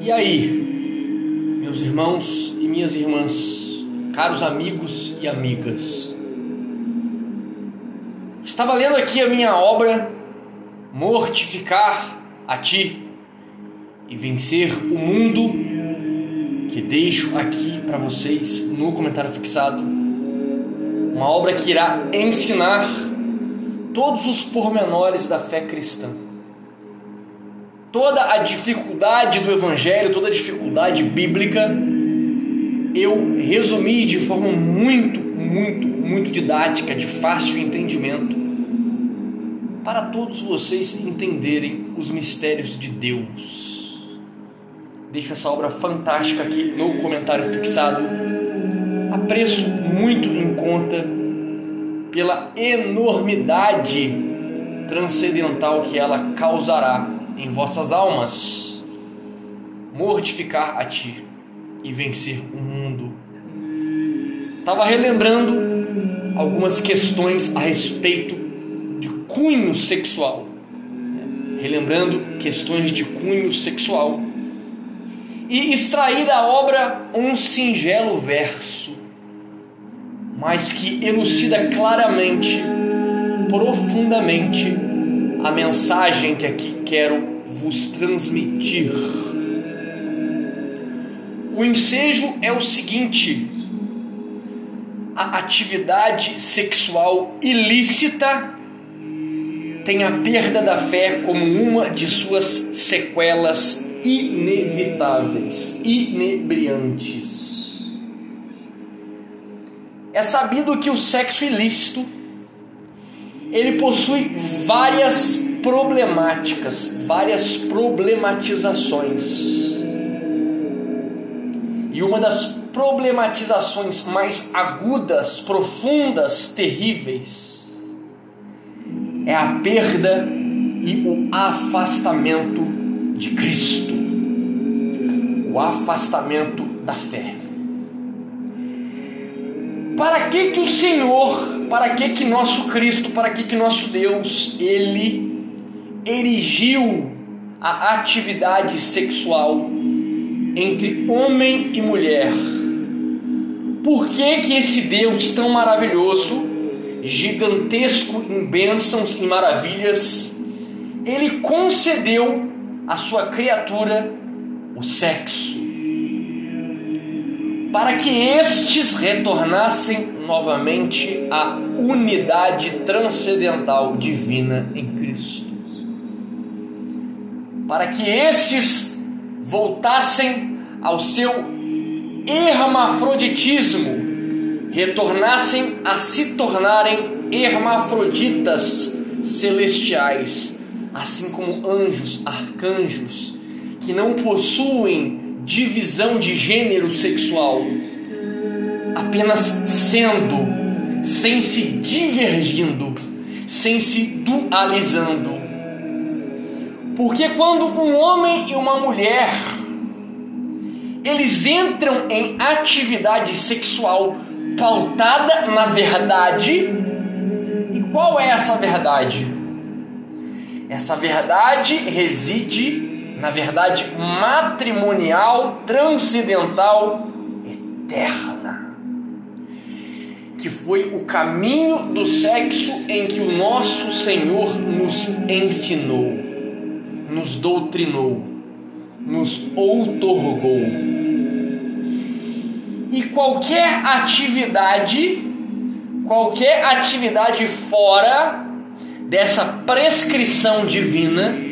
E aí, meus irmãos e minhas irmãs, caros amigos e amigas, estava lendo aqui a minha obra Mortificar a Ti e Vencer o Mundo, que deixo aqui para vocês no comentário fixado. Uma obra que irá ensinar todos os pormenores da fé cristã toda a dificuldade do Evangelho, toda a dificuldade bíblica, eu resumi de forma muito, muito, muito didática, de fácil entendimento, para todos vocês entenderem os mistérios de Deus. Deixo essa obra fantástica aqui no comentário fixado, a preço muito em conta pela enormidade transcendental que ela causará em vossas almas, mortificar a ti e vencer o mundo. Estava relembrando algumas questões a respeito de cunho sexual. Relembrando questões de cunho sexual. E extrair da obra um singelo verso, mas que elucida claramente, profundamente, a mensagem que aqui quero vos transmitir. O ensejo é o seguinte: a atividade sexual ilícita tem a perda da fé como uma de suas sequelas inevitáveis, inebriantes. É sabido que o sexo ilícito ele possui várias problemáticas, várias problematizações. E uma das problematizações mais agudas, profundas, terríveis é a perda e o afastamento de Cristo, o afastamento da fé. Para que que o Senhor, para que que nosso Cristo, para que que nosso Deus, ele erigiu a atividade sexual entre homem e mulher? Por que que esse Deus tão maravilhoso, gigantesco em bênçãos e maravilhas, ele concedeu à sua criatura o sexo? Para que estes retornassem novamente à unidade transcendental divina em Cristo. Para que estes voltassem ao seu hermafroditismo, retornassem a se tornarem hermafroditas celestiais, assim como anjos, arcanjos, que não possuem divisão de gênero sexual, apenas sendo, sem se divergindo, sem se dualizando. Porque quando um homem e uma mulher eles entram em atividade sexual pautada na verdade, e qual é essa verdade? Essa verdade reside na verdade matrimonial, transcendental, eterna. Que foi o caminho do sexo em que o nosso Senhor nos ensinou, nos doutrinou, nos outorgou. E qualquer atividade, qualquer atividade fora dessa prescrição divina,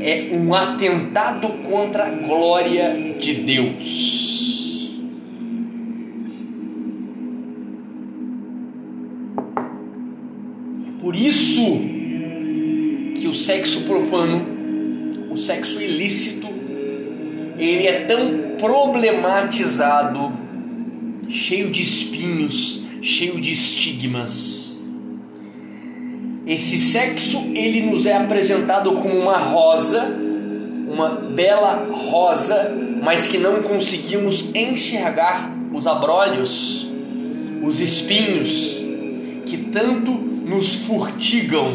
é um atentado contra a glória de Deus. Por isso que o sexo profano, o sexo ilícito, ele é tão problematizado, cheio de espinhos, cheio de estigmas esse sexo ele nos é apresentado como uma rosa, uma bela rosa, mas que não conseguimos enxergar os abrolhos, os espinhos que tanto nos furtigam,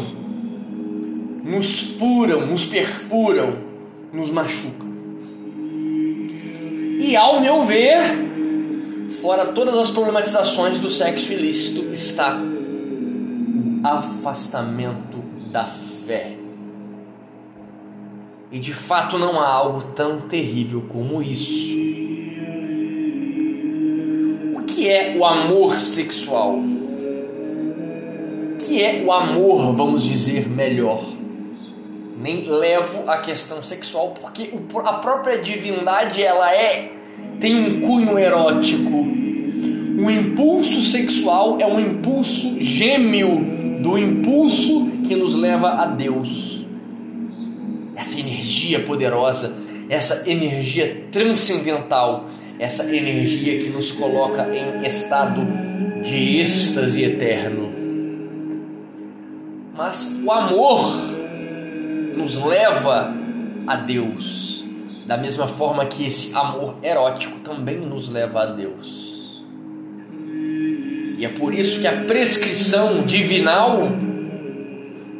nos furam, nos perfuram, nos machucam. E ao meu ver, fora todas as problematizações do sexo ilícito, está afastamento da fé. E de fato não há algo tão terrível como isso. O que é o amor sexual? O que é o amor, vamos dizer melhor? Nem levo a questão sexual porque a própria divindade ela é tem um cunho erótico. O impulso sexual é um impulso gêmeo do impulso que nos leva a Deus essa energia poderosa, essa energia transcendental, essa energia que nos coloca em estado de êxtase eterno. Mas o amor nos leva a Deus, da mesma forma que esse amor erótico também nos leva a Deus. E é por isso que a prescrição divinal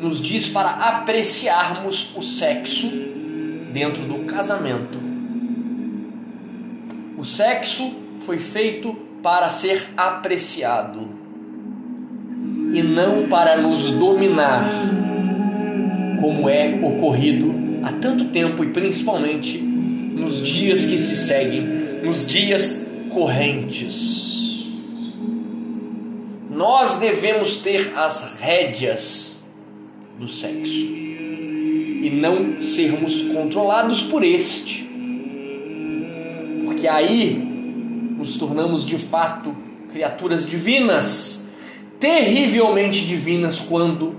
nos diz para apreciarmos o sexo dentro do casamento. O sexo foi feito para ser apreciado e não para nos dominar, como é ocorrido há tanto tempo e principalmente nos dias que se seguem, nos dias correntes. Nós devemos ter as rédeas do sexo e não sermos controlados por este. Porque aí nos tornamos de fato criaturas divinas, terrivelmente divinas quando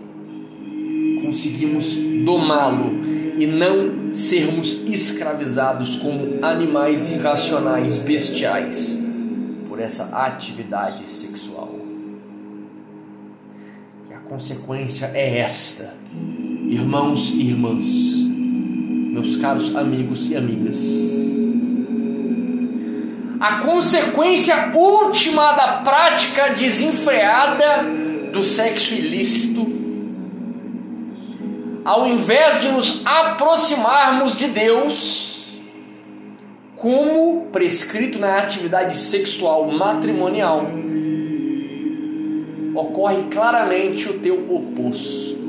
conseguimos domá-lo e não sermos escravizados como animais irracionais, bestiais, por essa atividade sexual consequência é esta. Irmãos e irmãs, meus caros amigos e amigas, a consequência última da prática desenfreada do sexo ilícito, ao invés de nos aproximarmos de Deus, como prescrito na atividade sexual matrimonial, ocorre claramente o teu oposto,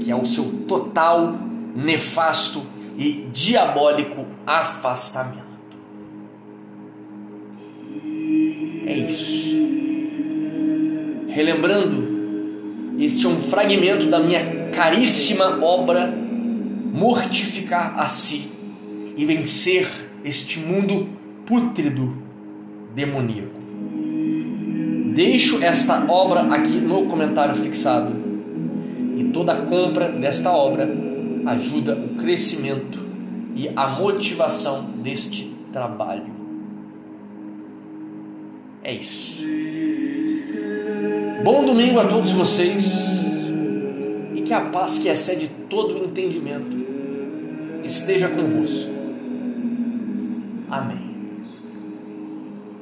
que é o seu total, nefasto e diabólico afastamento. É isso. Relembrando, este é um fragmento da minha caríssima obra Mortificar a si e vencer este mundo pútrido demoníaco. Deixo esta obra aqui no comentário fixado. E toda compra desta obra ajuda o crescimento e a motivação deste trabalho. É isso. Bom domingo a todos vocês e que a paz que excede todo o entendimento esteja convosco. Amém.